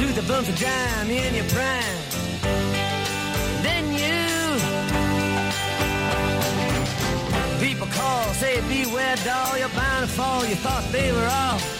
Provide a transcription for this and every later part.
Through the bumps of dime in your prime. Then you people call, say beware doll, you're bound to fall. You thought they were all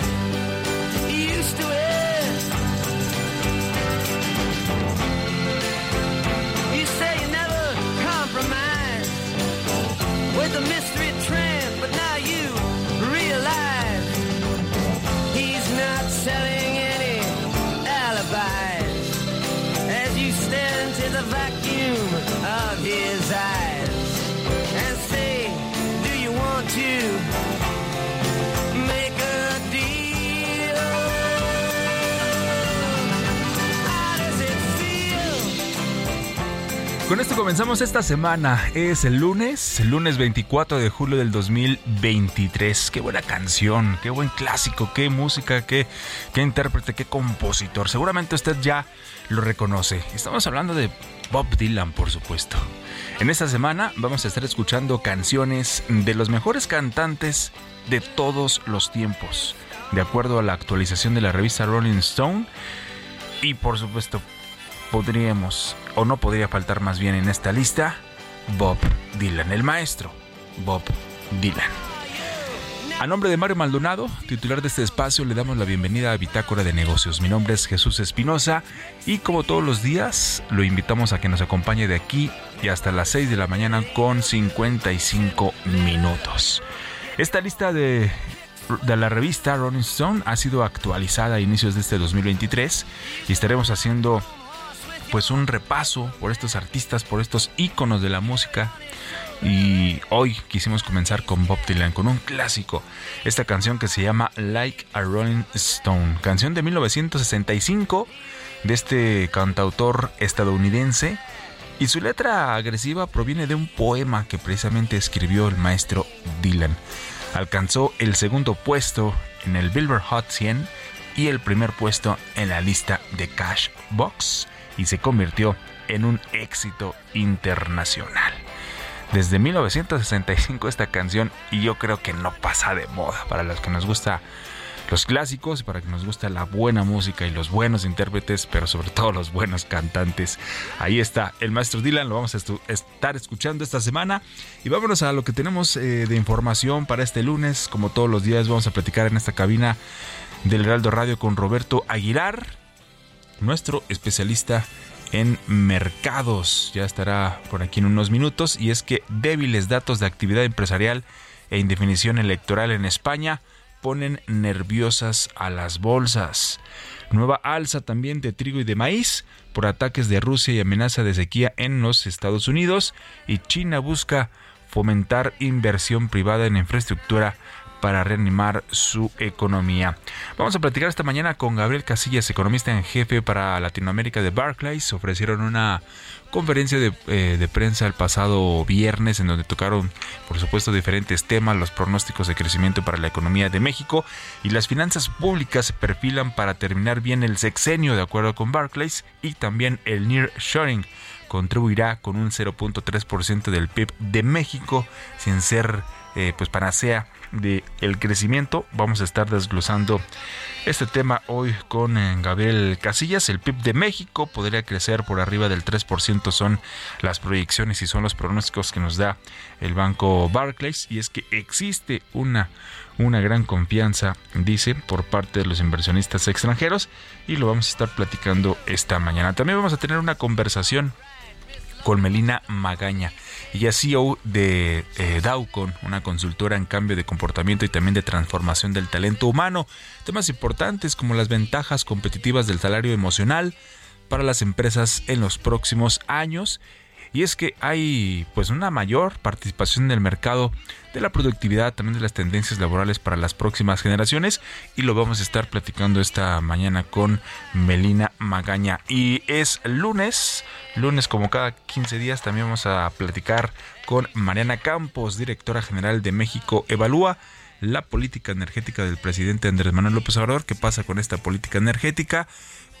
Con esto comenzamos esta semana. Es el lunes, el lunes 24 de julio del 2023. Qué buena canción, qué buen clásico, qué música, qué, qué intérprete, qué compositor. Seguramente usted ya lo reconoce. Estamos hablando de Bob Dylan, por supuesto. En esta semana vamos a estar escuchando canciones de los mejores cantantes de todos los tiempos, de acuerdo a la actualización de la revista Rolling Stone. Y por supuesto, podríamos, o no podría faltar más bien en esta lista, Bob Dylan, el maestro Bob Dylan. A nombre de Mario Maldonado, titular de este espacio, le damos la bienvenida a Bitácora de Negocios. Mi nombre es Jesús Espinosa y como todos los días, lo invitamos a que nos acompañe de aquí y hasta las 6 de la mañana con 55 minutos. Esta lista de, de la revista Rolling Stone ha sido actualizada a inicios de este 2023 y estaremos haciendo pues un repaso por estos artistas, por estos íconos de la música. Y hoy quisimos comenzar con Bob Dylan, con un clásico. Esta canción que se llama Like a Rolling Stone, canción de 1965 de este cantautor estadounidense. Y su letra agresiva proviene de un poema que precisamente escribió el maestro Dylan. Alcanzó el segundo puesto en el Billboard Hot 100 y el primer puesto en la lista de Cashbox y se convirtió en un éxito internacional. Desde 1965 esta canción y yo creo que no pasa de moda para los que nos gusta los clásicos, para que nos guste la buena música y los buenos intérpretes, pero sobre todo los buenos cantantes. Ahí está el maestro Dylan, lo vamos a estar escuchando esta semana. Y vámonos a lo que tenemos eh, de información para este lunes. Como todos los días, vamos a platicar en esta cabina del Heraldo Radio con Roberto Aguilar, nuestro especialista en mercados. Ya estará por aquí en unos minutos. Y es que débiles datos de actividad empresarial e indefinición electoral en España ponen nerviosas a las bolsas. Nueva alza también de trigo y de maíz por ataques de Rusia y amenaza de sequía en los Estados Unidos. Y China busca fomentar inversión privada en infraestructura para reanimar su economía. Vamos a platicar esta mañana con Gabriel Casillas, economista en jefe para Latinoamérica de Barclays. Ofrecieron una conferencia de, eh, de, prensa el pasado viernes en donde tocaron, por supuesto, diferentes temas, los pronósticos de crecimiento para la economía de México y las finanzas públicas se perfilan para terminar bien el sexenio de acuerdo con Barclays y también el Near Shoring contribuirá con un 0.3% del PIB de México sin ser eh, pues panacea de el crecimiento. Vamos a estar desglosando este tema hoy con eh, Gabriel Casillas. El PIB de México podría crecer por arriba del 3%, son las proyecciones y son los pronósticos que nos da el banco Barclays. Y es que existe una, una gran confianza, dice, por parte de los inversionistas extranjeros y lo vamos a estar platicando esta mañana. También vamos a tener una conversación con Melina Magaña. Ella CEO de eh, Daucon, una consultora en cambio de comportamiento y también de transformación del talento humano. Temas importantes como las ventajas competitivas del salario emocional para las empresas en los próximos años y es que hay pues una mayor participación en el mercado de la productividad, también de las tendencias laborales para las próximas generaciones. Y lo vamos a estar platicando esta mañana con Melina Magaña. Y es lunes, lunes como cada 15 días también vamos a platicar con Mariana Campos, directora general de México Evalúa la política energética del presidente Andrés Manuel López Obrador, qué pasa con esta política energética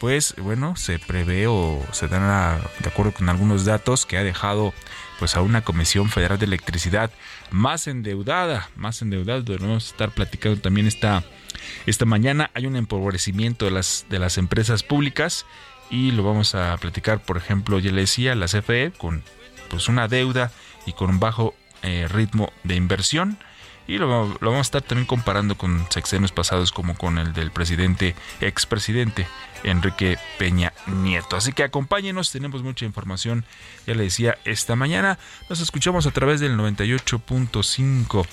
pues bueno, se prevé o se dan de acuerdo con algunos datos que ha dejado pues a una Comisión Federal de Electricidad más endeudada, más endeudada, debemos estar platicando también esta, esta mañana. Hay un empobrecimiento de las, de las empresas públicas y lo vamos a platicar, por ejemplo, ya le decía, la CFE con pues una deuda y con un bajo eh, ritmo de inversión y lo, lo, vamos a estar también comparando con sexenios pasados como con el del presidente, expresidente Enrique Peña Nieto. Así que acompáñenos, tenemos mucha información, ya le decía, esta mañana nos escuchamos a través del 98.5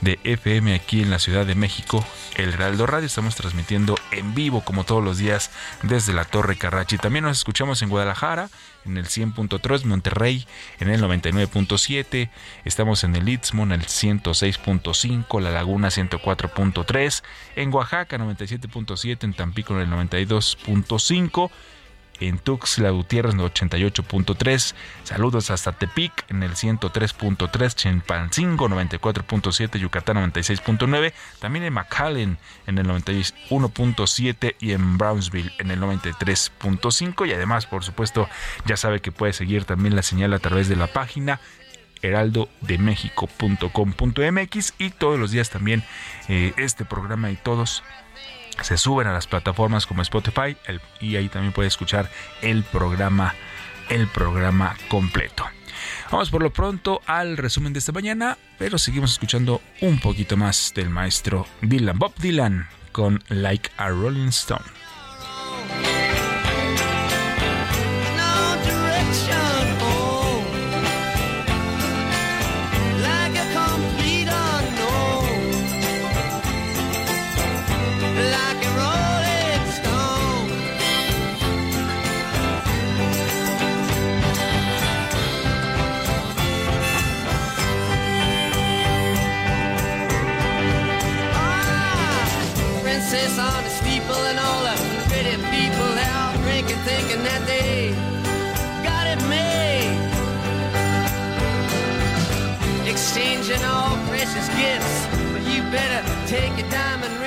de FM aquí en la Ciudad de México, El Heraldo Radio. Estamos transmitiendo en vivo como todos los días desde la Torre Carrachi. También nos escuchamos en Guadalajara en el 100.3, Monterrey en el 99.7, estamos en el Istmo en el 106.5, La Laguna 104.3, en Oaxaca 97.7, en Tampico en el 92.5 en Tuxtla Gutiérrez 88.3, saludos hasta Tepic en el 103.3, Chimpancingo 94.7, Yucatán 96.9, también en McAllen en el 91.7 y en Brownsville en el 93.5 y además por supuesto ya sabe que puede seguir también la señal a través de la página heraldodemexico.com.mx y todos los días también eh, este programa y todos se suben a las plataformas como Spotify y ahí también puede escuchar el programa, el programa completo. Vamos por lo pronto al resumen de esta mañana, pero seguimos escuchando un poquito más del maestro Dylan, Bob Dylan, con Like a Rolling Stone. thinking that they got it made. Exchanging all precious gifts, but you better take your diamond ring.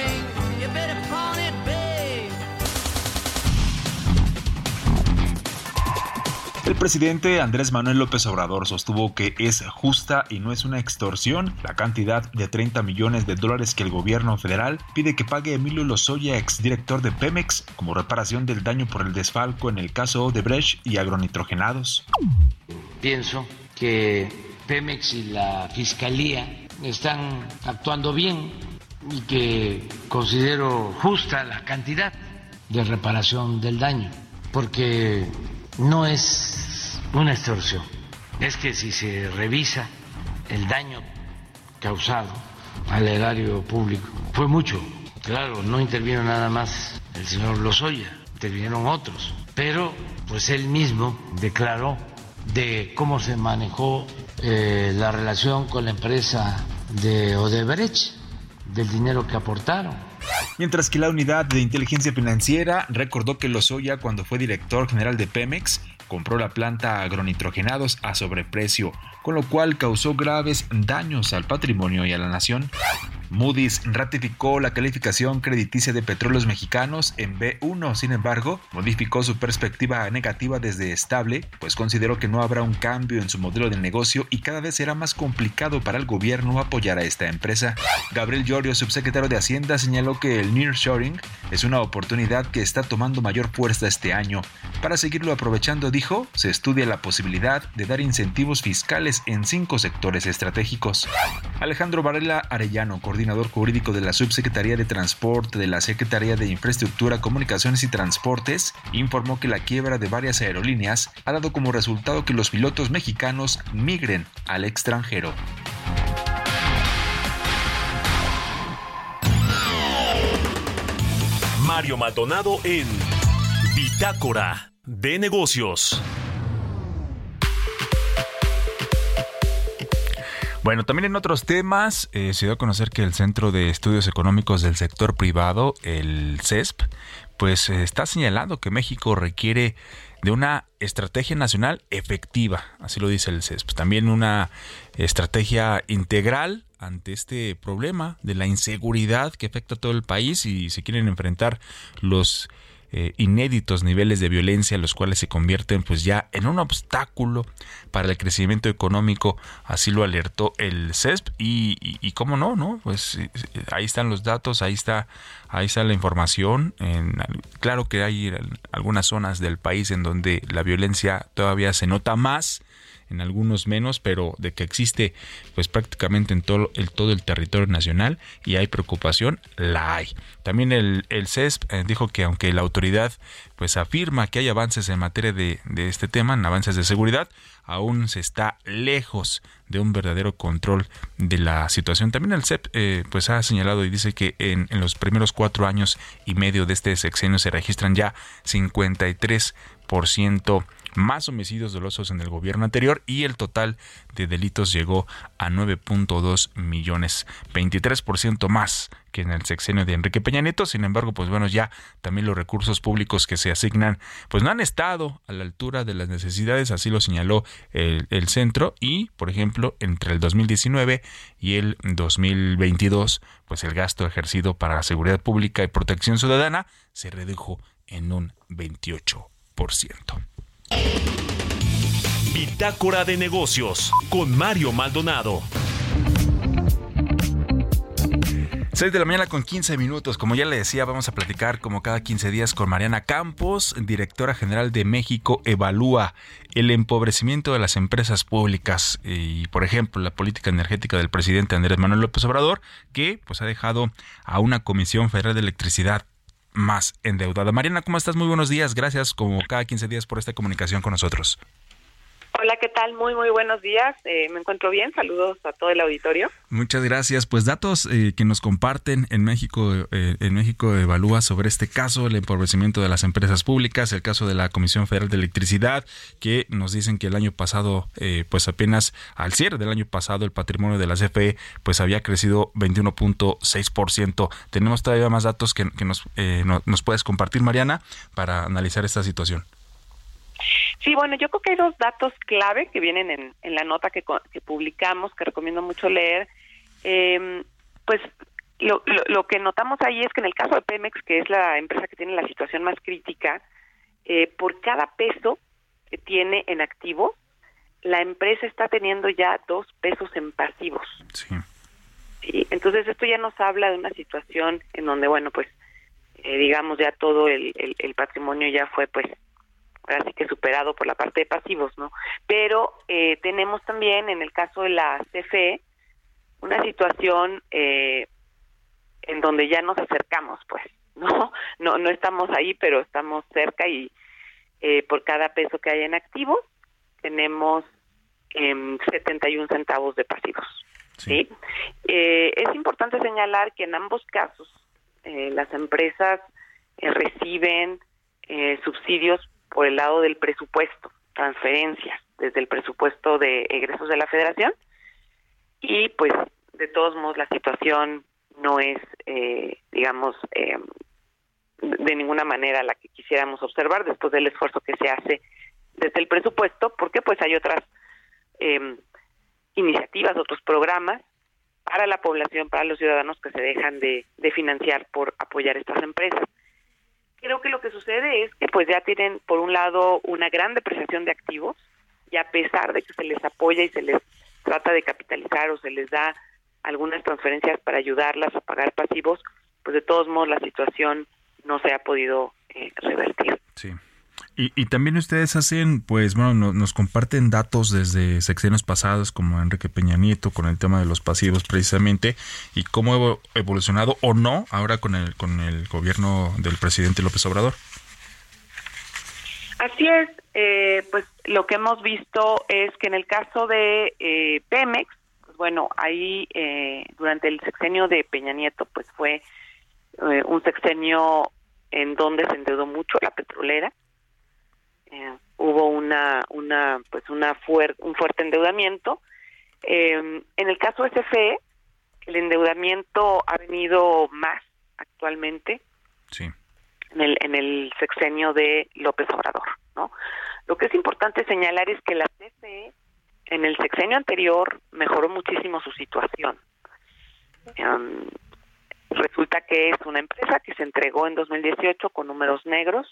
El presidente Andrés Manuel López Obrador sostuvo que es justa y no es una extorsión la cantidad de 30 millones de dólares que el gobierno federal pide que pague Emilio Lozoya, exdirector de Pemex, como reparación del daño por el desfalco en el caso de Brecht y agronitrogenados. Pienso que Pemex y la Fiscalía están actuando bien y que considero justa la cantidad de reparación del daño, porque no es una extorsión, es que si se revisa el daño causado al erario público, fue mucho. Claro, no intervino nada más el señor Lozoya, intervinieron otros, pero pues él mismo declaró de cómo se manejó eh, la relación con la empresa de Odebrecht, del dinero que aportaron. Mientras que la unidad de inteligencia financiera recordó que Lozoya, cuando fue director general de Pemex, compró la planta agronitrogenados a sobreprecio, con lo cual causó graves daños al patrimonio y a la nación. Moody's ratificó la calificación crediticia de petróleos mexicanos en B1, sin embargo, modificó su perspectiva negativa desde estable, pues consideró que no habrá un cambio en su modelo de negocio y cada vez será más complicado para el gobierno apoyar a esta empresa. Gabriel Llorio, subsecretario de Hacienda, señaló que el nearshoring es una oportunidad que está tomando mayor fuerza este año. Para seguirlo aprovechando, dijo, se estudia la posibilidad de dar incentivos fiscales en cinco sectores estratégicos. Alejandro Varela Arellano, coordinador jurídico de la Subsecretaría de Transporte de la Secretaría de Infraestructura, Comunicaciones y Transportes, informó que la quiebra de varias aerolíneas ha dado como resultado que los pilotos mexicanos migren al extranjero. Mario Maldonado en Bitácora de Negocios. Bueno, también en otros temas, eh, se dio a conocer que el Centro de Estudios Económicos del Sector Privado, el CESP, pues eh, está señalando que México requiere de una estrategia nacional efectiva, así lo dice el CESP. También una estrategia integral ante este problema de la inseguridad que afecta a todo el país y se quieren enfrentar los eh, inéditos niveles de violencia, los cuales se convierten pues ya en un obstáculo para el crecimiento económico, así lo alertó el CESP y, y, cómo no, no, pues ahí están los datos, ahí está, ahí está la información, en, claro que hay algunas zonas del país en donde la violencia todavía se nota más, en algunos menos, pero de que existe pues prácticamente en todo el, todo el territorio nacional y hay preocupación, la hay. También el, el CESP eh, dijo que aunque la autoridad pues afirma que hay avances en materia de, de este tema, en avances de seguridad, aún se está lejos de un verdadero control de la situación. También el CEP eh, pues ha señalado y dice que en, en, los primeros cuatro años y medio de este sexenio se registran ya 53% más homicidios dolosos en el gobierno anterior y el total de delitos llegó a 9.2 millones, 23% más que en el sexenio de Enrique Peña Nieto. Sin embargo, pues bueno, ya también los recursos públicos que se asignan, pues no han estado a la altura de las necesidades, así lo señaló el, el centro y, por ejemplo, entre el 2019 y el 2022, pues el gasto ejercido para la seguridad pública y protección ciudadana se redujo en un 28%. Bitácora de negocios con Mario Maldonado. 6 de la mañana con 15 minutos. Como ya le decía, vamos a platicar como cada 15 días con Mariana Campos, directora general de México Evalúa el empobrecimiento de las empresas públicas y, por ejemplo, la política energética del presidente Andrés Manuel López Obrador, que pues ha dejado a una Comisión Federal de Electricidad más endeudada. Mariana, ¿cómo estás? Muy buenos días. Gracias como cada 15 días por esta comunicación con nosotros. Hola, ¿qué tal? Muy, muy buenos días. Eh, me encuentro bien. Saludos a todo el auditorio. Muchas gracias. Pues datos eh, que nos comparten en México, eh, en México evalúa sobre este caso, el empobrecimiento de las empresas públicas, el caso de la Comisión Federal de Electricidad, que nos dicen que el año pasado, pues apenas al cierre del año pasado, el patrimonio de la CFE, pues había crecido 21.6%. Tenemos todavía más datos que, que nos, nos puedes compartir, Mariana, para analizar esta situación. Sí, bueno, yo creo que hay dos datos clave que vienen en, en la nota que, que, publicamos, que recomiendo mucho leer. Eh, pues lo, lo, lo, que notamos ahí es que en el caso de Pemex, que es la empresa que tiene la situación más crítica, eh, por cada peso tiene en activo, la empresa está teniendo ya dos pesos en pasivos. Sí. Sí, entonces esto ya nos habla de una situación en donde, bueno, pues, eh, digamos, ya todo el, el, el patrimonio ya fue, pues, ahora sí que superado por la parte de pasivos, ¿no? Pero eh, tenemos también, en el caso de la CFE, una situación eh, en donde ya nos acercamos, pues, ¿no? No, no estamos ahí, pero estamos cerca y eh, por cada peso que hay en activo tenemos eh, 71 centavos de pasivos. ¿sí? Eh, es importante señalar que en ambos casos eh, las empresas eh, reciben eh, subsidios por el lado del presupuesto, transferencias desde el presupuesto de egresos de la federación y pues de todos modos la situación no es, eh, digamos, eh, de ninguna manera la que quisiéramos observar después del esfuerzo que se hace desde el presupuesto, porque pues hay otras eh, iniciativas, otros programas para la población, para los ciudadanos que se dejan de, de financiar por apoyar estas empresas. Creo que lo que sucede es que pues ya tienen por un lado una gran depreciación de activos y a pesar de que se les apoya y se les trata de capitalizar o se les da algunas transferencias para ayudarlas a pagar pasivos, pues de todos modos la situación no se ha podido eh, revertir. Sí. Y, también ustedes hacen, pues bueno, no, nos comparten datos desde sexenios pasados como Enrique Peña Nieto con el tema de los pasivos precisamente y cómo ha evolucionado o no ahora con el con el gobierno del presidente López Obrador. Así es, eh, pues lo que hemos visto es que en el caso de eh, Pemex, pues bueno, ahí eh, durante el sexenio de Peña Nieto, pues fue eh, un sexenio en donde se endeudó mucho la petrolera. Eh, hubo una, una, pues una fuer un fuerte endeudamiento. Eh, en el caso de CFE, el endeudamiento ha venido más actualmente. Sí en el, en el sexenio de López Obrador, ¿no? Lo que es importante señalar es que la CFE en el sexenio anterior mejoró muchísimo su situación. Um, resulta que es una empresa que se entregó en 2018 con números negros,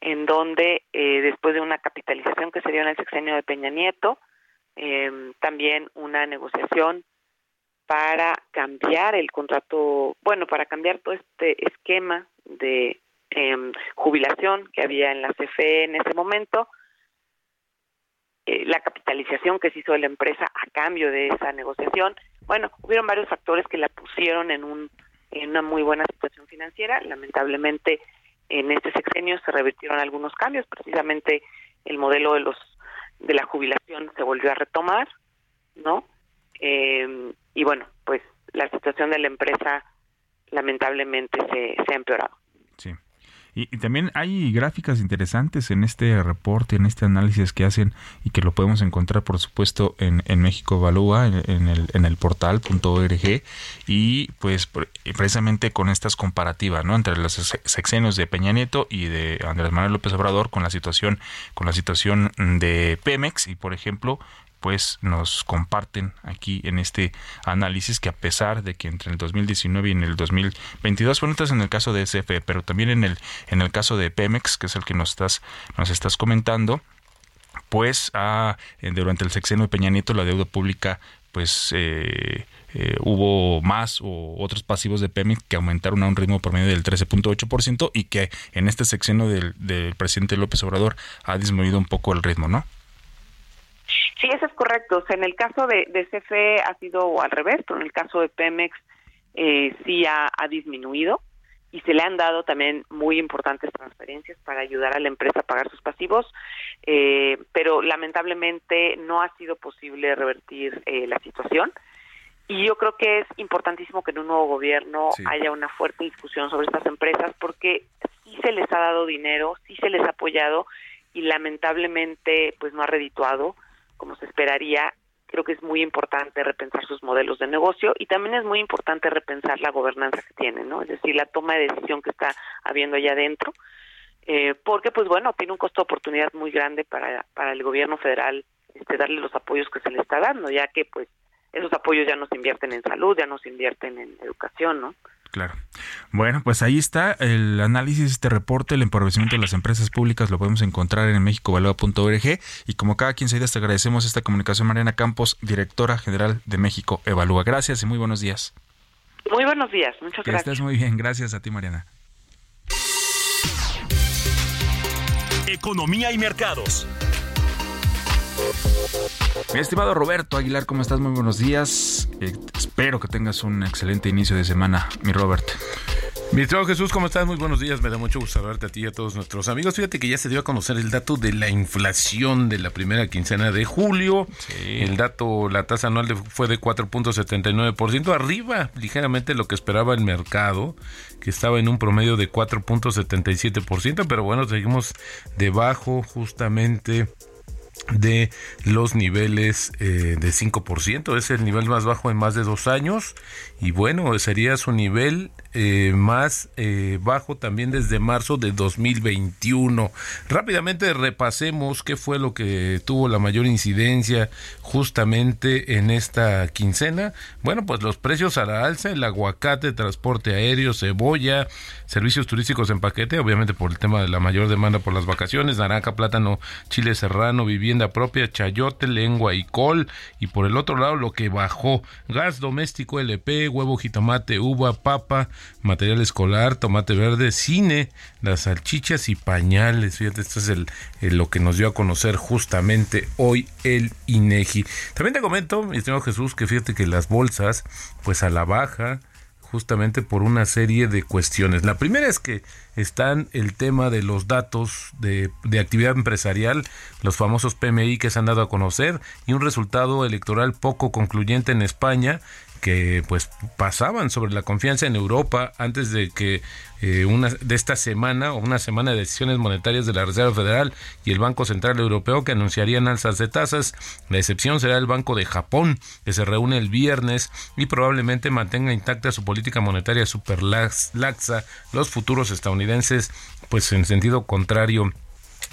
en donde eh, después de una capitalización que se dio en el sexenio de Peña Nieto, eh, también una negociación para cambiar el contrato, bueno, para cambiar todo este esquema de eh, jubilación que había en la CFE en ese momento, eh, la capitalización que se hizo de la empresa a cambio de esa negociación. Bueno, hubieron varios factores que la pusieron en, un, en una muy buena situación financiera. Lamentablemente, en este sexenio se revirtieron algunos cambios, precisamente el modelo de los de la jubilación se volvió a retomar, ¿no? Eh, y bueno, pues la situación de la empresa lamentablemente se, se ha empeorado. Sí. Y, también hay gráficas interesantes en este reporte, en este análisis que hacen y que lo podemos encontrar, por supuesto, en, en México Evalúa, en, en, el, en el portal.org y pues precisamente con estas comparativas, ¿no? Entre los sexenios de Peña Nieto y de Andrés Manuel López Obrador con la situación, con la situación de Pemex y, por ejemplo, pues nos comparten aquí en este análisis que a pesar de que entre el 2019 y en el 2022 bueno en el caso de SF pero también en el en el caso de Pemex que es el que nos estás nos estás comentando pues ah, durante el sexenio de Peña Nieto la deuda pública pues eh, eh, hubo más o otros pasivos de Pemex que aumentaron a un ritmo promedio del 13.8% y que en este sexenio del presidente López Obrador ha disminuido un poco el ritmo, ¿no? Sí, eso es correcto. O sea, en el caso de, de CFE ha sido al revés, pero en el caso de Pemex eh, sí ha, ha, disminuido y se le han dado también muy importantes transferencias para ayudar a la empresa a pagar sus pasivos, eh, pero lamentablemente no ha sido posible revertir eh, la situación. Y yo creo que es importantísimo que en un nuevo gobierno sí. haya una fuerte discusión sobre estas empresas porque sí se les ha dado dinero, sí se les ha apoyado y lamentablemente pues no ha redituado como se esperaría, creo que es muy importante repensar sus modelos de negocio y también es muy importante repensar la gobernanza que tienen, ¿no? Es decir, la toma de decisión que está habiendo allá adentro, eh, porque pues bueno, tiene un costo de oportunidad muy grande para, para el gobierno federal este, darle los apoyos que se le está dando, ya que pues esos apoyos ya no se invierten en salud, ya no se invierten en educación, ¿no? Claro. Bueno, pues ahí está el análisis, este reporte, el empobrecimiento de las empresas públicas, lo podemos encontrar en mexicoevalúa.org y como cada 15 días te agradecemos esta comunicación, Mariana Campos, directora general de México Evalúa. Gracias y muy buenos días. Muy buenos días, muchas que gracias. estés muy bien, gracias a ti, Mariana. Economía y mercados. Mi estimado Roberto Aguilar, ¿cómo estás? Muy buenos días. Eh, espero que tengas un excelente inicio de semana, mi Robert. Mi estimado Jesús, ¿cómo estás? Muy buenos días. Me da mucho gusto saludarte a ti y a todos nuestros amigos. Fíjate que ya se dio a conocer el dato de la inflación de la primera quincena de julio. El dato, la tasa anual de- fue de 4.79%, arriba ligeramente lo que esperaba el mercado, que estaba en un promedio de 4.77%, pero bueno, seguimos debajo justamente de los niveles eh, de 5%. Es el nivel más bajo en más de dos años. Y bueno, sería su nivel eh, más eh, bajo también desde marzo de 2021. Rápidamente repasemos qué fue lo que tuvo la mayor incidencia justamente en esta quincena. Bueno, pues los precios a la alza, el aguacate, transporte aéreo, cebolla, servicios turísticos en paquete, obviamente por el tema de la mayor demanda por las vacaciones, naranja, plátano, chile serrano, vivienda propia, chayote, lengua y col. Y por el otro lado, lo que bajó, gas doméstico, LP, huevo, jitomate, uva, papa, material escolar, tomate verde, cine, las salchichas y pañales. Fíjate, esto es el, el- lo que nos dio a conocer justamente hoy el INEGI. También te comento, mi estimado Jesús, que fíjate que las bolsas, pues a la baja, justamente por una serie de cuestiones. La primera es que están el tema de los datos de, de actividad empresarial, los famosos PMI que se han dado a conocer y un resultado electoral poco concluyente en España que pues pasaban sobre la confianza en Europa antes de que eh, una de esta semana o una semana de decisiones monetarias de la Reserva Federal y el Banco Central Europeo que anunciarían alzas de tasas. La excepción será el Banco de Japón que se reúne el viernes y probablemente mantenga intacta su política monetaria super lax- laxa. Los futuros estadounidenses pues en sentido contrario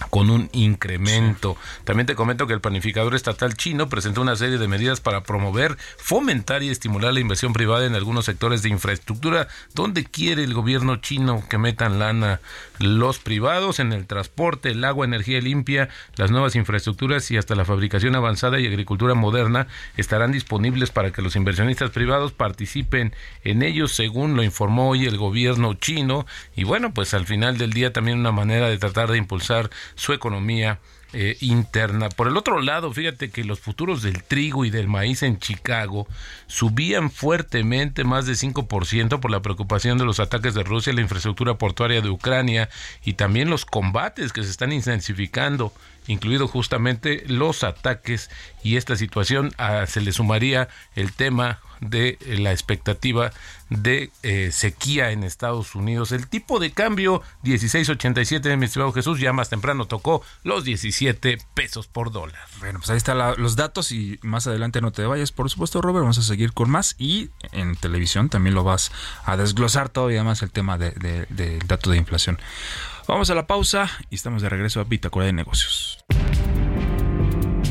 con un incremento. También te comento que el planificador estatal chino presentó una serie de medidas para promover, fomentar y estimular la inversión privada en algunos sectores de infraestructura, donde quiere el gobierno chino que metan lana los privados en el transporte, el agua, energía limpia, las nuevas infraestructuras y hasta la fabricación avanzada y agricultura moderna estarán disponibles para que los inversionistas privados participen en ellos, según lo informó hoy el gobierno chino. Y bueno, pues al final del día también una manera de tratar de impulsar su economía eh, interna. Por el otro lado, fíjate que los futuros del trigo y del maíz en Chicago subían fuertemente más de 5% por la preocupación de los ataques de Rusia la infraestructura portuaria de Ucrania y también los combates que se están intensificando incluido justamente los ataques y esta situación ah, se le sumaría el tema de eh, la expectativa de eh, sequía en Estados Unidos. El tipo de cambio 16.87, mi estimado Jesús, ya más temprano tocó los 17 pesos por dólar. Bueno, pues ahí están los datos y más adelante no te vayas, por supuesto, Robert. Vamos a seguir con más y en televisión también lo vas a desglosar todavía más el tema de- de- del dato de inflación. Vamos a la pausa y estamos de regreso a Bitácora de Negocios.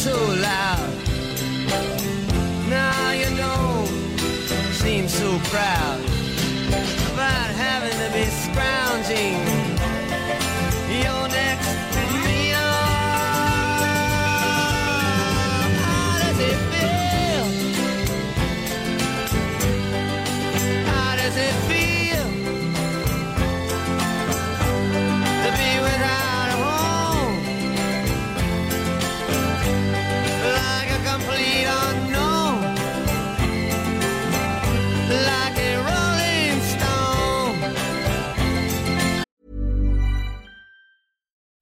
So loud. Now you don't seem so proud about having to be scrounging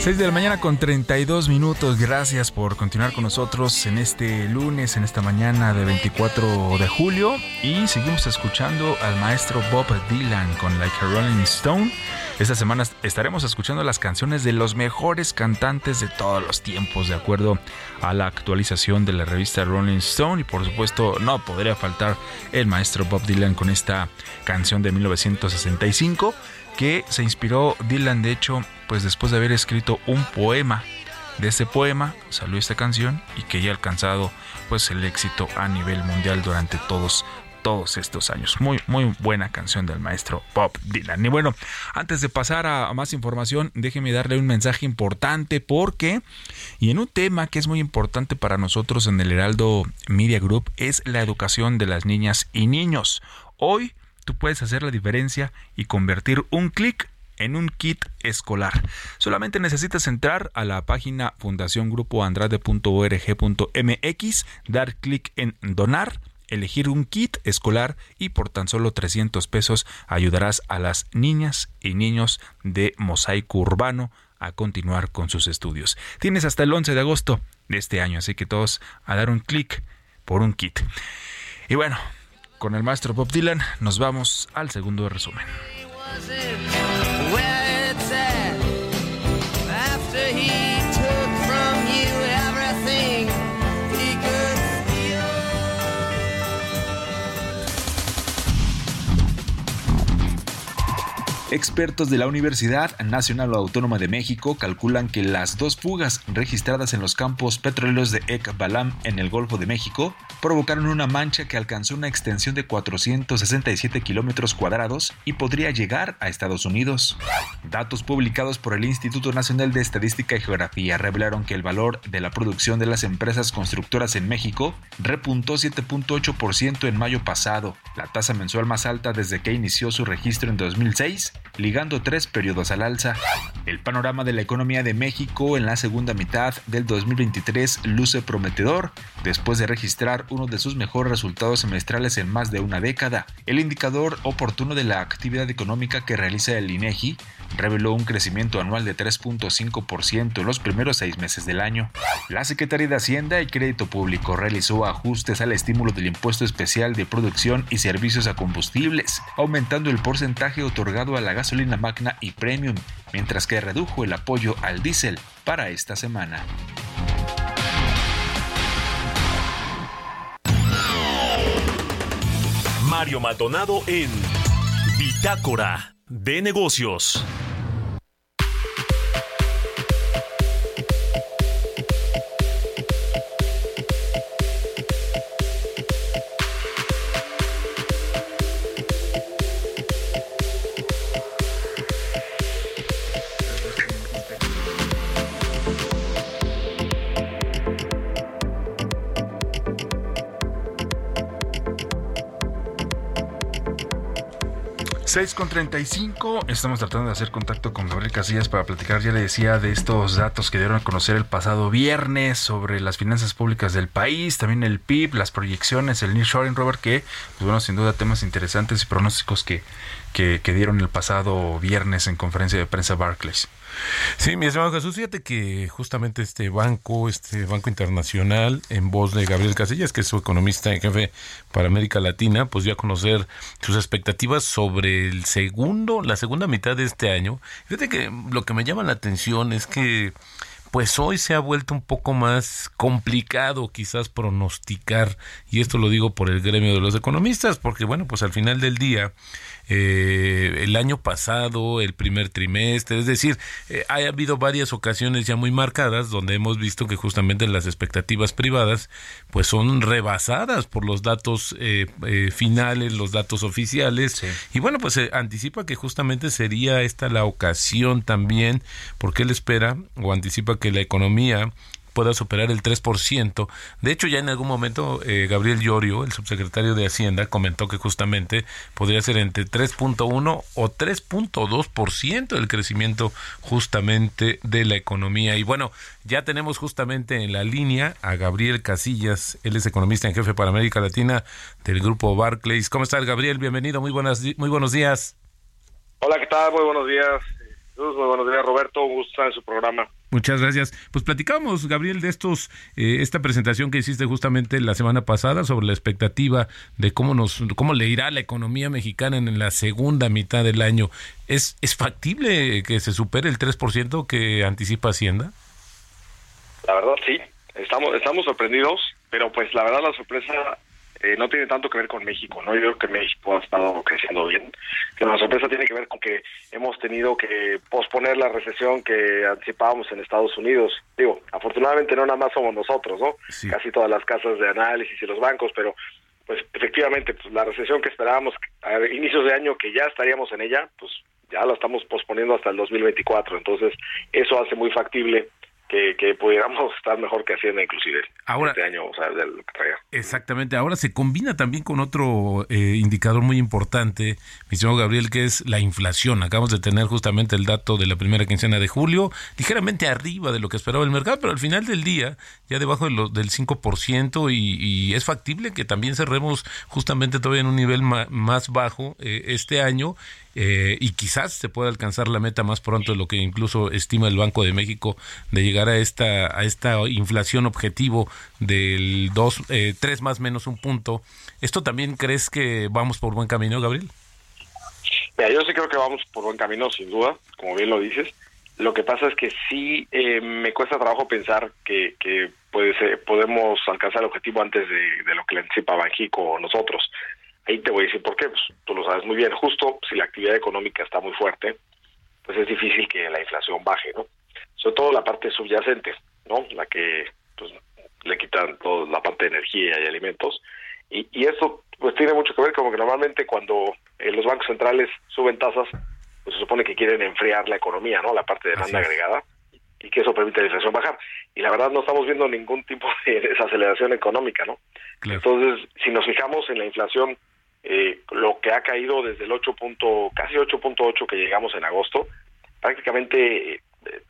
6 de la mañana con 32 minutos. Gracias por continuar con nosotros en este lunes, en esta mañana de 24 de julio. Y seguimos escuchando al maestro Bob Dylan con Like a Rolling Stone. Esta semana estaremos escuchando las canciones de los mejores cantantes de todos los tiempos, de acuerdo a la actualización de la revista Rolling Stone. Y por supuesto, no podría faltar el maestro Bob Dylan con esta canción de 1965 que se inspiró Dylan, de hecho, pues después de haber escrito un poema. De ese poema salió esta canción y que ya ha alcanzado pues el éxito a nivel mundial durante todos todos estos años. Muy, muy buena canción del maestro Bob Dylan. Y bueno, antes de pasar a más información, déjeme darle un mensaje importante porque, y en un tema que es muy importante para nosotros en el Heraldo Media Group, es la educación de las niñas y niños. Hoy tú puedes hacer la diferencia y convertir un clic en un kit escolar. Solamente necesitas entrar a la página fundaciongrupoandrade.org.mx, dar clic en donar, elegir un kit escolar y por tan solo 300 pesos ayudarás a las niñas y niños de Mosaico Urbano a continuar con sus estudios. Tienes hasta el 11 de agosto de este año, así que todos a dar un clic por un kit. Y bueno, con el maestro Bob Dylan nos vamos al segundo resumen. Expertos de la Universidad Nacional Autónoma de México calculan que las dos fugas registradas en los campos petroleros de Ek Balam en el Golfo de México provocaron una mancha que alcanzó una extensión de 467 kilómetros cuadrados y podría llegar a Estados Unidos. Datos publicados por el Instituto Nacional de Estadística y Geografía revelaron que el valor de la producción de las empresas constructoras en México repuntó 7.8% en mayo pasado, la tasa mensual más alta desde que inició su registro en 2006 ligando tres periodos al alza. El panorama de la economía de México en la segunda mitad del 2023 luce prometedor, después de registrar uno de sus mejores resultados semestrales en más de una década. El indicador oportuno de la actividad económica que realiza el INEGI reveló un crecimiento anual de 3.5% en los primeros seis meses del año. La Secretaría de Hacienda y Crédito Público realizó ajustes al estímulo del impuesto especial de producción y servicios a combustibles, aumentando el porcentaje otorgado a la gasolina magna y premium, mientras que redujo el apoyo al diésel para esta semana. Mario Maldonado en Bitácora de Negocios. 6 con 35, estamos tratando de hacer contacto con Gabriel Casillas para platicar, ya le decía, de estos datos que dieron a conocer el pasado viernes sobre las finanzas públicas del país, también el PIB, las proyecciones, el nearshoring, Robert, que, pues bueno, sin duda temas interesantes y pronósticos que, que, dieron el pasado viernes en conferencia de prensa Barclays. Sí, mi estimado Jesús, fíjate que justamente este banco, este Banco Internacional, en voz de Gabriel Casillas, que es su economista en jefe para América Latina, pues dio a conocer sus expectativas sobre el segundo, la segunda mitad de este año. Fíjate que lo que me llama la atención es que pues hoy se ha vuelto un poco más complicado quizás pronosticar, y esto lo digo por el gremio de los economistas, porque bueno, pues al final del día eh, el año pasado, el primer trimestre, es decir, eh, ha habido varias ocasiones ya muy marcadas donde hemos visto que justamente las expectativas privadas pues son rebasadas por los datos eh, eh finales, los datos oficiales. Y bueno pues se anticipa que justamente sería esta la ocasión también porque él espera o anticipa que la economía pueda superar el 3%. De hecho, ya en algún momento eh, Gabriel Llorio, el subsecretario de Hacienda, comentó que justamente podría ser entre 3.1 o 3.2% el crecimiento justamente de la economía. Y bueno, ya tenemos justamente en la línea a Gabriel Casillas, él es economista en jefe para América Latina del grupo Barclays. ¿Cómo estás, Gabriel? Bienvenido, muy, buenas, muy buenos días. Hola, ¿qué tal? Muy buenos días. Muy buenos días, Roberto. Un gusto estar en su programa. Muchas gracias. Pues platicamos, Gabriel, de estos, eh, esta presentación que hiciste justamente la semana pasada sobre la expectativa de cómo nos, cómo le irá la economía mexicana en la segunda mitad del año. ¿Es, es factible que se supere el 3% que anticipa Hacienda? La verdad, sí. Estamos, estamos sorprendidos, pero pues la verdad la sorpresa eh, no tiene tanto que ver con México, ¿no? Yo creo que México ha estado creciendo bien. La sorpresa tiene que ver con que hemos tenido que posponer la recesión que anticipábamos en Estados Unidos. Digo, afortunadamente no nada más somos nosotros, ¿no? Casi todas las casas de análisis y los bancos, pero pues efectivamente pues, la recesión que esperábamos a inicios de año que ya estaríamos en ella, pues ya la estamos posponiendo hasta el 2024. Entonces, eso hace muy factible que, pudiéramos estar mejor que Hacienda inclusive ahora, este año, o sea, de lo que. Exactamente, ahora se combina también con otro eh, indicador muy importante, mi señor Gabriel, que es la inflación. Acabamos de tener justamente el dato de la primera quincena de julio, ligeramente arriba de lo que esperaba el mercado, pero al final del día, ya debajo de lo, del 5%, y, y es factible que también cerremos justamente todavía en un nivel más bajo eh, este año eh, y quizás se pueda alcanzar la meta más pronto de lo que incluso estima el Banco de México de llegar a esta a esta inflación objetivo del 2 eh, 3 más menos un punto. ¿Esto también crees que vamos por buen camino, Gabriel? Mira, yo sí creo que vamos por buen camino, sin duda, como bien lo dices. Lo que pasa es que sí eh, me cuesta trabajo pensar que, que puede ser, podemos alcanzar el objetivo antes de, de lo que le anticipa Banjico o nosotros. Ahí te voy a decir por qué, pues tú lo sabes muy bien, justo si la actividad económica está muy fuerte, pues es difícil que la inflación baje, ¿no? Sobre todo la parte subyacente, ¿no? La que pues le quitan toda la parte de energía y alimentos. Y, y eso pues tiene mucho que ver como que normalmente cuando eh, los bancos centrales suben tasas, pues se supone que quieren enfriar la economía, ¿no? La parte de demanda agregada y que eso permite la inflación bajar. Y la verdad no estamos viendo ningún tipo de desaceleración económica, ¿no? Entonces, si nos fijamos en la inflación eh, lo que ha caído desde el 8 punto, casi 8.8 que llegamos en agosto, prácticamente eh,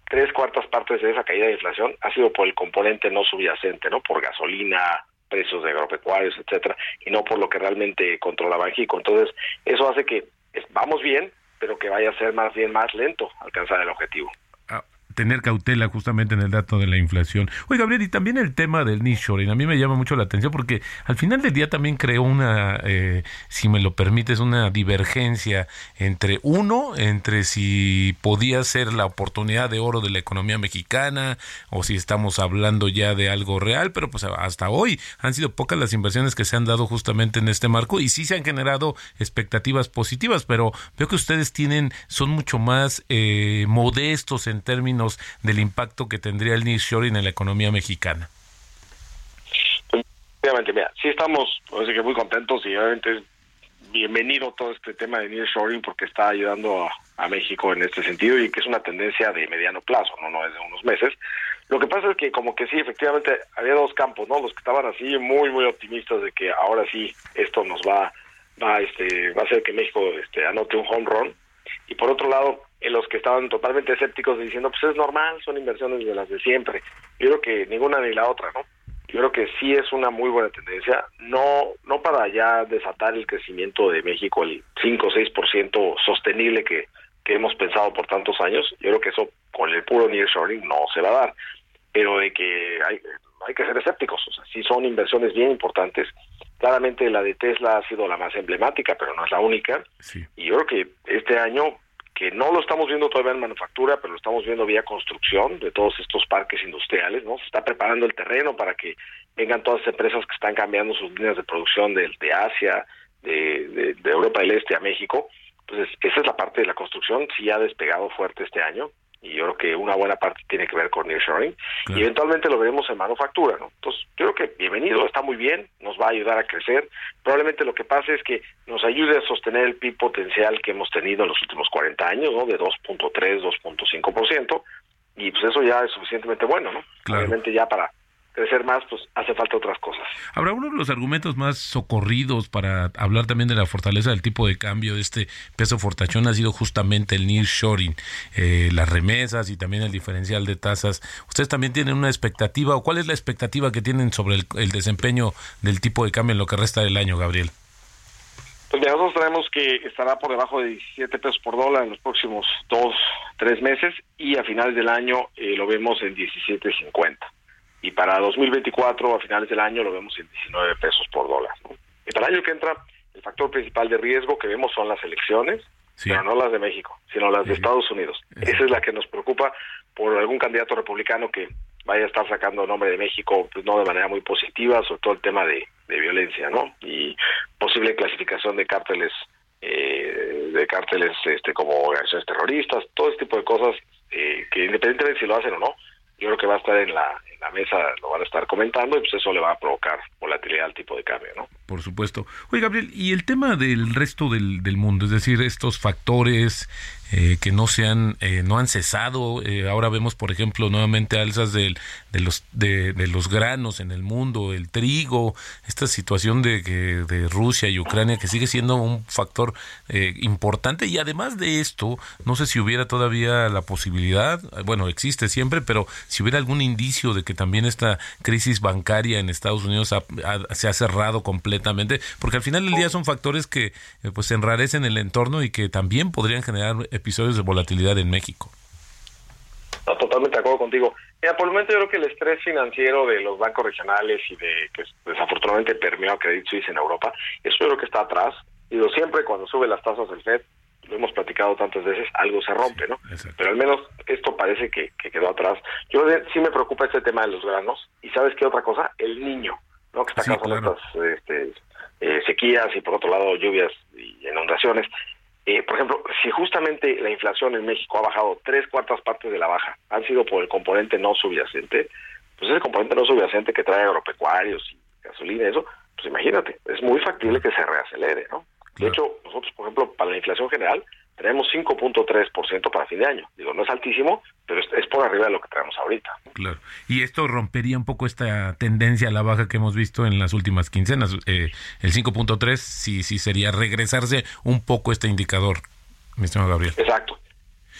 tres cuartas partes de esa caída de inflación ha sido por el componente no subyacente, ¿no? Por gasolina, precios de agropecuarios, etcétera, y no por lo que realmente controla Banjico. Entonces, eso hace que vamos bien, pero que vaya a ser más bien más lento alcanzar el objetivo tener cautela justamente en el dato de la inflación. Oye, Gabriel, y también el tema del nearshoring, a mí me llama mucho la atención porque al final del día también creó una, eh, si me lo permites, una divergencia entre uno, entre si podía ser la oportunidad de oro de la economía mexicana o si estamos hablando ya de algo real, pero pues hasta hoy han sido pocas las inversiones que se han dado justamente en este marco y sí se han generado expectativas positivas, pero veo que ustedes tienen, son mucho más eh, modestos en términos del impacto que tendría el nearshoring en la economía mexicana? Obviamente, mira, sí estamos que muy contentos y obviamente es bienvenido todo este tema de nearshoring porque está ayudando a, México en este sentido y que es una tendencia de mediano plazo, no no es de unos meses. Lo que pasa es que como que sí, efectivamente había dos campos, ¿no? Los que estaban así muy muy optimistas de que ahora sí esto nos va va, este, va a hacer que México este, anote un home run. Y por otro lado, en los que estaban totalmente escépticos diciendo, pues es normal, son inversiones de las de siempre. Yo creo que ninguna ni la otra, ¿no? Yo creo que sí es una muy buena tendencia, no no para ya desatar el crecimiento de México, el 5 o 6% sostenible que, que hemos pensado por tantos años, yo creo que eso con el puro nearshoring no se va a dar, pero de que hay, hay que ser escépticos, o sea, sí son inversiones bien importantes, claramente la de Tesla ha sido la más emblemática, pero no es la única, y yo creo que este año que no lo estamos viendo todavía en manufactura, pero lo estamos viendo vía construcción de todos estos parques industriales, ¿no? Se está preparando el terreno para que vengan todas las empresas que están cambiando sus líneas de producción de, de Asia, de, de, Europa del Este a México. Entonces, esa es la parte de la construcción, sí ha despegado fuerte este año y yo creo que una buena parte tiene que ver con nearshoring y eventualmente lo veremos en manufactura, ¿no? Entonces, yo creo que bienvenido, está muy bien, nos va a ayudar a crecer. Probablemente lo que pase es que nos ayude a sostener el PIB potencial que hemos tenido en los últimos 40 años, ¿no? De 2.3, 2.5%, y pues eso ya es suficientemente bueno, ¿no? Obviamente ya para crecer más, pues hace falta otras cosas. Habrá uno de los argumentos más socorridos para hablar también de la fortaleza del tipo de cambio de este peso fortachón ha sido justamente el nearshoring, eh, las remesas y también el diferencial de tasas. ¿Ustedes también tienen una expectativa o cuál es la expectativa que tienen sobre el, desempeño del tipo de cambio en lo que resta del año, Gabriel? Pues nosotros tenemos que estará por debajo de 17 pesos por dólar en los próximos dos, tres meses y a finales del año eh, lo vemos en 17.50 y para 2024 a finales del año lo vemos en 19 pesos por dólar. Y para el año que entra, el factor principal de riesgo que vemos son las elecciones, pero no las de México, sino las de Estados Unidos. Esa es la que nos preocupa por algún candidato republicano que vaya a estar sacando nombre de México, pues no de manera muy positiva, sobre todo el tema de, violencia, ¿no? Y posible clasificación de cárteles, eh, de cárteles este, como organizaciones terroristas, todo este tipo de cosas eh, que independientemente de si lo hacen o no, yo creo que va a estar en la, la mesa lo van a estar comentando y pues eso le va a provocar volatilidad al tipo de cambio, ¿no? Por supuesto. Oye, Gabriel, ¿y el tema del resto del, del mundo? Es decir, estos factores eh, que no se han, eh, no han cesado. Eh, ahora vemos, por ejemplo, nuevamente alzas de, de los, de, de, los granos en el mundo, el trigo, esta situación de, de Rusia y Ucrania que sigue siendo un factor importante. Y además de esto, no sé si hubiera todavía la posibilidad, bueno, existe siempre, pero si hubiera algún indicio de que también esta crisis bancaria en Estados Unidos se ha cerrado completamente, porque al final del día son factores que pues enrarecen el entorno y que también podrían generar episodios de volatilidad en México. totalmente de acuerdo contigo. Mira, por el momento yo creo que el estrés financiero de los bancos regionales y de que desafortunadamente permeó a Credit Suisse en Europa, eso yo creo que está atrás. Digo, siempre cuando sube las tasas del FED, lo hemos platicado tantas veces, algo se rompe, ¿no? Pero al menos esto parece que, quedó atrás. Yo sí me preocupa este tema de los granos. ¿Y sabes qué otra cosa? El niño, ¿no? Que está causando estas este, eh, sequías y por otro lado lluvias y inundaciones. Eh, por ejemplo, si justamente la inflación en México ha bajado tres cuartas partes de la baja, han sido por el componente no subyacente, pues ese componente no subyacente que trae agropecuarios y gasolina y eso, pues imagínate, es muy factible que se reacelere, ¿no? De hecho, nosotros, por ejemplo, para la inflación general, tenemos 5.3% para fin de año. Digo, no es altísimo, pero es, por arriba de lo que tenemos ahorita. Claro. Y esto rompería un poco esta tendencia a la baja que hemos visto en las últimas quincenas. Eh, el 5.3 sí, sí sería regresarse un poco este indicador, mi estimado Gabriel. Exacto.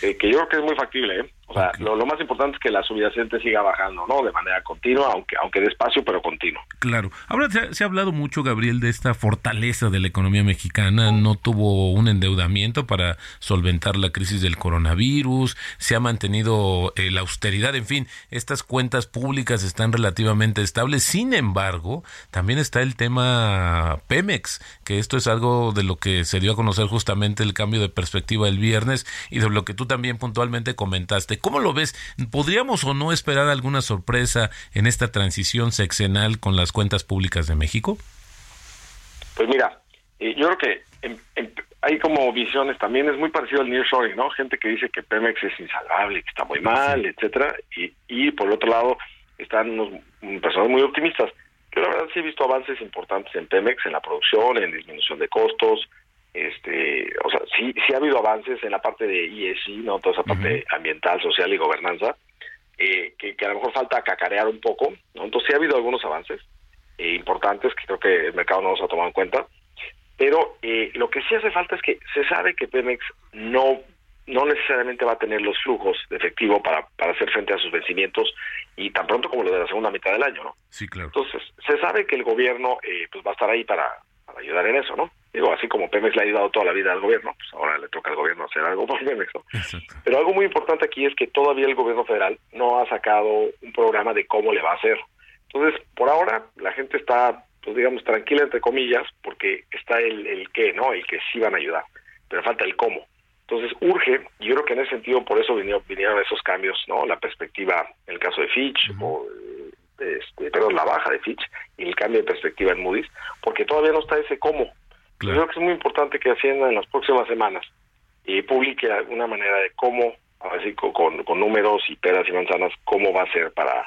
Eh, que yo creo que es muy factible, ¿eh? O sea, lo, más importante es que la subyacente siga bajando, ¿no? De manera continua, aunque aunque despacio, pero continuo. Claro. Ahora se ha, hablado mucho, Gabriel, de esta fortaleza de la economía mexicana. No tuvo un endeudamiento para solventar la crisis del coronavirus. Se ha mantenido eh, la austeridad. En fin, estas cuentas públicas están relativamente estables. Sin embargo, también está el tema Pemex, que esto es algo de lo que se dio a conocer justamente el cambio de perspectiva el viernes y de lo que tú también puntualmente comentaste ¿Cómo lo ves? ¿Podríamos o no esperar alguna sorpresa en esta transición sexenal con las cuentas públicas de México? Pues mira, eh, yo creo que hay como visiones también, es muy parecido al nearshoring, ¿no? Gente que dice que Pemex es insalvable, que está muy mal, etcétera, y, y por otro lado están unos personas muy optimistas. Yo la verdad sí he visto avances importantes en Pemex, en la producción, en disminución de costos, este o sea sí sí ha habido avances en la parte de ESG no toda esa parte ambiental social y gobernanza eh, que, a lo mejor falta cacarear un poco ¿no? entonces sí ha habido algunos avances eh, importantes que creo que el mercado no los ha tomado en cuenta Pero eh, lo que sí hace falta es que se sabe que Pemex no no necesariamente va a tener los flujos de efectivo para, para hacer frente a sus vencimientos y tan pronto como lo de la segunda mitad del año, ¿no? Sí, claro. Entonces, se sabe que el gobierno eh, pues va a estar ahí para, para ayudar en eso, ¿no? Digo, así como Pemex le ha ayudado toda la vida al gobierno, pues ahora le toca al gobierno hacer algo por Pemex, ¿no? Pero algo muy importante aquí es que todavía el gobierno federal no ha sacado un programa de cómo le va a hacer. Entonces, por ahora, la gente está, pues digamos, tranquila, entre comillas, porque está el, el qué, ¿no? El que sí van a ayudar, pero falta el cómo. Entonces urge, y yo creo que en ese sentido por eso vinieron, vinieron esos cambios, ¿no? La perspectiva en el caso de Fitch, o, este, perdón, la baja de Fitch y el cambio de perspectiva en Moody's, porque todavía no está ese cómo. Yo creo que es muy importante que Hacienda en las próximas semanas y publique alguna manera de cómo, así con, con números y peras y manzanas, cómo va a ser para,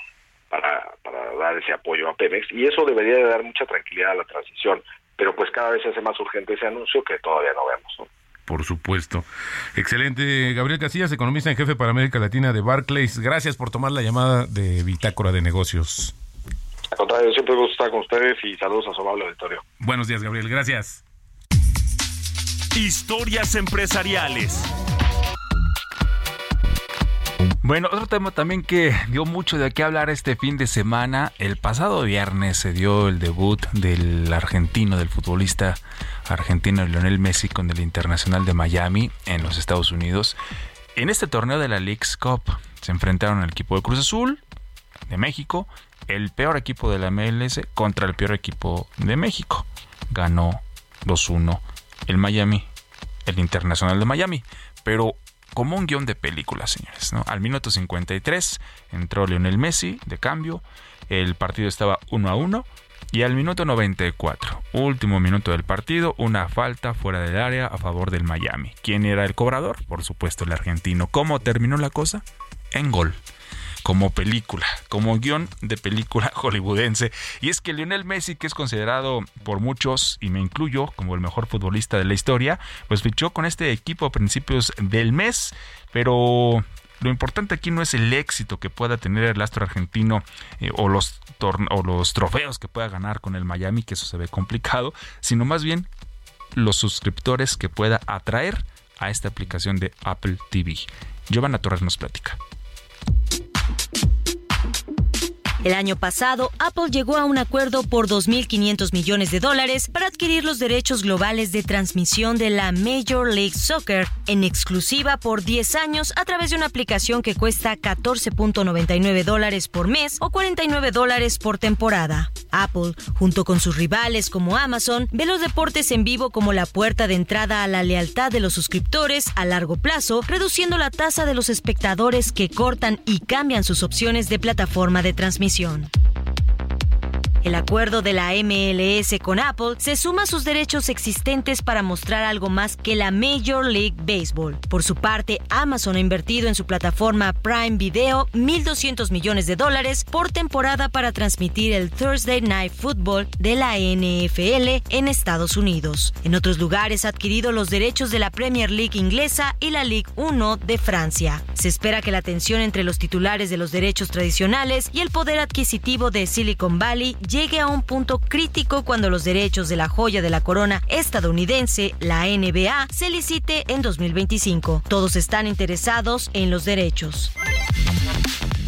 para, para dar ese apoyo a Pemex. Y eso debería de dar mucha tranquilidad a la transición. Pero pues cada vez se hace más urgente ese anuncio que todavía no vemos. ¿no? Por supuesto. Excelente. Gabriel Casillas, economista en jefe para América Latina de Barclays. Gracias por tomar la llamada de Bitácora de Negocios. Al contrario, siempre gusto estar con ustedes y saludos a su amable auditorio. Buenos días, Gabriel. Gracias. Historias empresariales. Bueno, otro tema también que dio mucho de qué hablar este fin de semana. El pasado viernes se dio el debut del argentino, del futbolista argentino Lionel Messi con el Internacional de Miami en los Estados Unidos. En este torneo de la League's Cup se enfrentaron el equipo de Cruz Azul de México, el peor equipo de la MLS contra el peor equipo de México. Ganó 2-1 el Miami, el Internacional de Miami. Pero como un guion de película, señores. Al minuto 53 entró Lionel Messi de cambio, el partido estaba 1 a 1 y al minuto 94, último minuto del partido, una falta fuera del área a favor del Miami. ¿Quién era el cobrador? Por supuesto el argentino. ¿Cómo terminó la cosa? En gol como película, como guion de película hollywoodense. Y es que Lionel Messi, que es considerado por muchos, y me incluyo, como el mejor futbolista de la historia, pues fichó con este equipo a principios del mes, pero lo importante aquí no es el éxito que pueda tener el astro argentino eh, o, los o los trofeos que pueda ganar con el Miami, que eso se ve complicado, sino más bien los suscriptores que pueda atraer a esta aplicación de Apple TV. Giovanna Torres nos platica. El año pasado, Apple llegó a un acuerdo por 2.500 millones de dólares para adquirir los derechos globales de transmisión de la Major League Soccer en exclusiva por 10 años a través de una aplicación que cuesta 14.99 dólares por mes o 49 dólares por temporada. Apple, junto con sus rivales como Amazon, ve los deportes en vivo como la puerta de entrada a la lealtad de los suscriptores a largo plazo, reduciendo la tasa de los espectadores que cortan y cambian sus opciones de plataforma de transmisión información. El acuerdo de la MLS con Apple se suma a sus derechos existentes para mostrar algo más que la Major League Baseball. Por su parte, Amazon ha invertido en su plataforma Prime Video 1.200 millones de dólares por temporada para transmitir el Thursday Night Football de la NFL en Estados Unidos. En otros lugares ha adquirido los derechos de la Premier League inglesa y la Ligue 1 de Francia. Se espera que la tensión entre los titulares de los derechos tradicionales y el poder adquisitivo de Silicon Valley a un punto crítico cuando los derechos de la joya de la corona estadounidense, la NBA, se licite en 2025. Todos están interesados en los derechos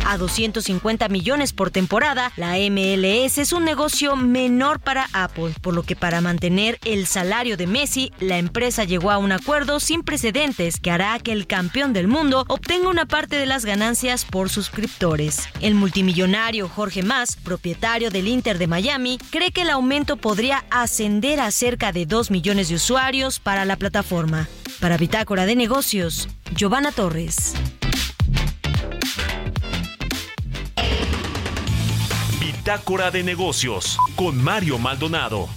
a 250 millones por temporada, la MLS es un negocio menor para Apple, por lo que para mantener el salario de Messi, la empresa llegó a un acuerdo sin precedentes que hará que el campeón del mundo obtenga una parte de las ganancias por suscriptores. El multimillonario Jorge Mas, propietario del Inter de Miami, cree que el aumento podría ascender a cerca de 2 millones de usuarios para la plataforma. Para Bitácora de Negocios, Giovanna Torres. Bitácora de negocios con Mario Maldonado.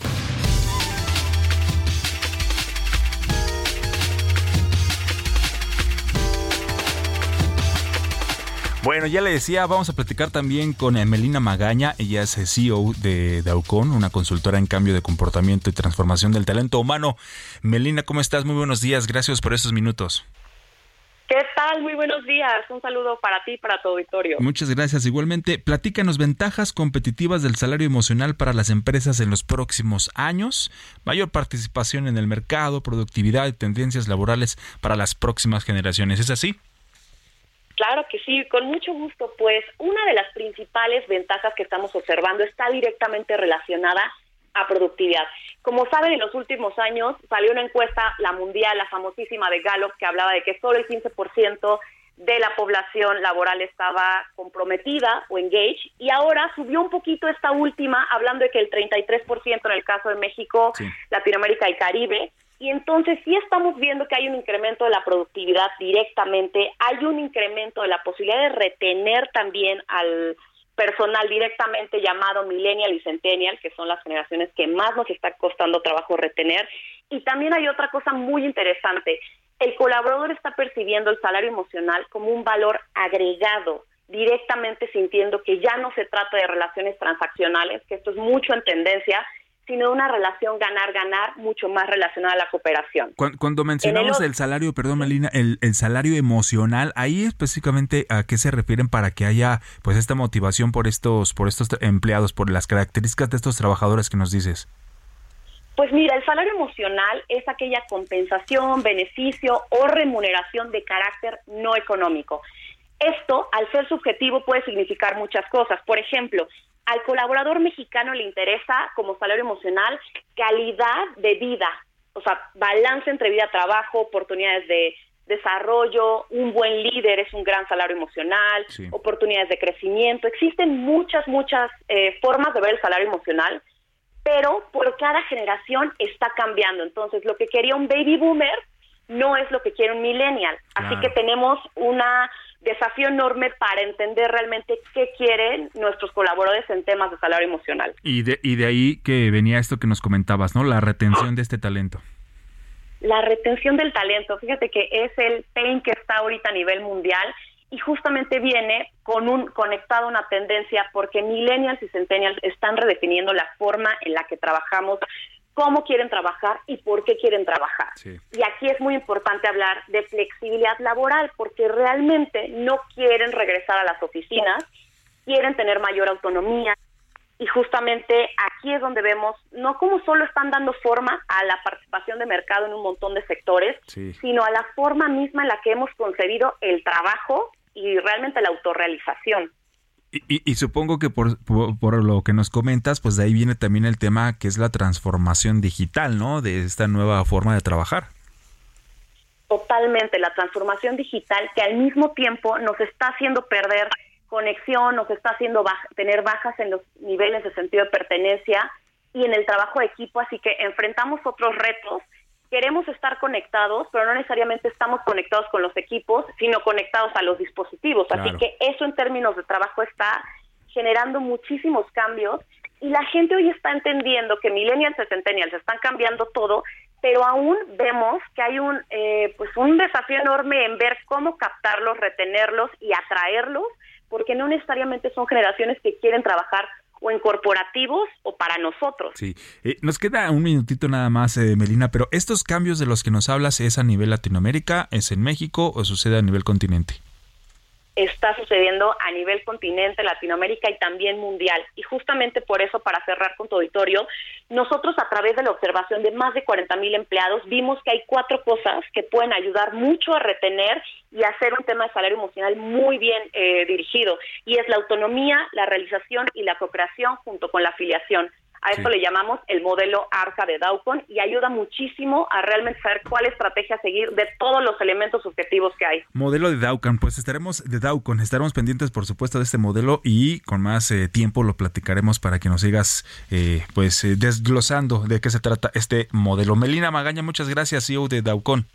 Bueno, ya le decía, vamos a platicar también con Melina Magaña. Ella es CEO de Daucon, una consultora en cambio de comportamiento y transformación del talento humano. Melina, ¿cómo estás? Muy buenos días. Gracias por esos minutos. ¿Qué tal? Muy buenos días. Un saludo para ti y para tu auditorio. Muchas gracias. Igualmente, platícanos ventajas competitivas del salario emocional para las empresas en los próximos años, mayor participación en el mercado, productividad y tendencias laborales para las próximas generaciones. ¿Es así? Claro que sí, con mucho gusto. Pues una de las principales ventajas que estamos observando está directamente relacionada a productividad. Como saben, en los últimos años salió una encuesta, la mundial, la famosísima de Gallup, que hablaba de que solo el 15% de la población laboral estaba comprometida o engaged, y ahora subió un poquito esta última, hablando de que el 33% en el caso de México, Latinoamérica y Caribe, y entonces sí estamos viendo que hay un incremento de la productividad directamente, hay un incremento de la posibilidad de retener también al personal directamente llamado millennial y centennial, que son las generaciones que más nos está costando trabajo retener. Y también hay otra cosa muy interesante. El colaborador está percibiendo el salario emocional como un valor agregado, directamente sintiendo que ya no se trata de relaciones transaccionales, que esto es mucho en tendencia, sino una relación ganar-ganar mucho más relacionada a la cooperación. Cuando, mencionamos el, salario, perdón Melina, el, el, salario emocional, ahí específicamente a qué se refieren para que haya pues esta motivación por estos, por estos empleados, por las características de estos trabajadores que nos dices. Pues mira, el salario emocional es aquella compensación, beneficio o remuneración de carácter no económico. Esto, al ser subjetivo, puede significar muchas cosas. Por ejemplo, al colaborador mexicano le interesa como salario emocional calidad de vida, o sea, balance entre vida-trabajo, oportunidades de desarrollo, un buen líder es un gran salario emocional, oportunidades de crecimiento. Existen muchas, muchas eh, formas de ver el salario emocional, pero por cada generación está cambiando. Entonces, lo que quería un baby boomer no es lo que quiere un millennial. Así que tenemos una desafío enorme para entender realmente qué quieren nuestros colaboradores en temas de salario emocional. Y de, y de ahí que venía esto que nos comentabas, ¿no? La retención de este talento. La retención del talento, fíjate que es el pain que está ahorita a nivel mundial y justamente viene con un conectado a una tendencia porque millennials y centennials están redefiniendo la forma en la que trabajamos cómo quieren trabajar y por qué quieren trabajar. Y aquí es muy importante hablar de flexibilidad laboral, porque realmente no quieren regresar a las oficinas, quieren tener mayor autonomía. Y justamente aquí es donde vemos no cómo solo están dando forma a la participación de mercado en un montón de sectores, sino a la forma misma en la que hemos concebido el trabajo y realmente la autorrealización. Y, supongo que por, por, lo que nos comentas, pues de ahí viene también el tema que es la transformación digital, ¿no? De esta nueva forma de trabajar. Totalmente, la transformación digital que al mismo tiempo nos está haciendo perder conexión, nos está haciendo tener bajas en los niveles de sentido de pertenencia y en el trabajo de equipo, así que enfrentamos otros retos queremos estar conectados, pero no necesariamente estamos conectados con los equipos, sino conectados a los dispositivos. Así que eso en términos de trabajo está generando muchísimos cambios y la gente hoy está entendiendo que millennials y centennials están cambiando todo, pero aún vemos que hay un eh, pues un desafío enorme en ver cómo captarlos, retenerlos y atraerlos, porque no necesariamente son generaciones que quieren trabajar o en corporativos o para nosotros. Sí, eh, nos queda un minutito nada más, eh, Melina, pero estos cambios de los que nos hablas es a nivel Latinoamérica, es en México o sucede a nivel continente está sucediendo a nivel continente, Latinoamérica y también mundial. Y justamente por eso, para cerrar con tu auditorio, nosotros a través de la observación de más de 40 mil empleados vimos que hay cuatro cosas que pueden ayudar mucho a retener y hacer un tema de salario emocional muy bien eh, dirigido. Y es la autonomía, la realización y la co-creación junto con la afiliación. A esto le llamamos el modelo ARCA de Daucon y ayuda muchísimo a realmente saber cuál estrategia seguir de todos los elementos subjetivos que hay. Modelo de Daucon, pues estaremos de Daucon, estaremos pendientes por supuesto de este modelo y con más eh, tiempo lo platicaremos para que nos sigas eh, pues eh, desglosando de qué se trata este modelo. Melina Magaña, muchas gracias, CEO de Daucon.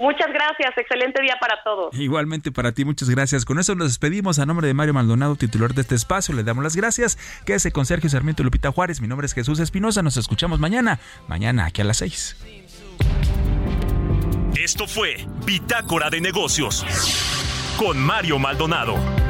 Muchas gracias, excelente día para todos. Igualmente para ti, muchas gracias. Con eso nos despedimos a nombre de Mario Maldonado, titular de este espacio. Le damos las gracias. Quédese con Sergio Sarmiento y Lupita Juárez. Mi nombre es Jesús Espinosa. Nos escuchamos mañana, mañana aquí a las seis. Esto fue Bitácora de Negocios con Mario Maldonado.